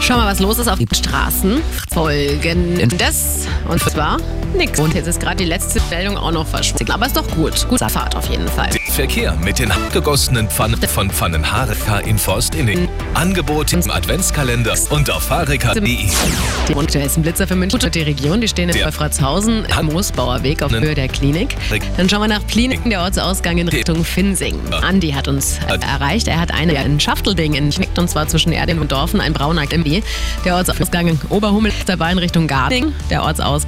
Schau mal, was los ist auf den Straßen. Folgendes. Und zwar nix. Und jetzt ist gerade die letzte Meldung auch noch verschwunden. Aber ist doch gut. Guter Fahrt auf jeden Fall. Verkehr mit den handgegossenen Pfannen von Pfannenhaare in Forstinning. Angebot im Adventskalender und auf fahrrika.de. Und der ist ein Blitzer für München und die Region. Die stehen in Ja. Fratzhausen am Moosbauer Weg auf Höhe der Klinik. Dann schauen wir nach Pliniken, der Ortsausgang in Richtung Finsing. Andi hat uns erreicht. Er hat eine, ein Schaftelding entdeckt und zwar zwischen Erding und Dorfen, ein brauner MB. Der Ortsausgang in Oberhummel ist dabei in Richtung Garding. Der Ortsausgang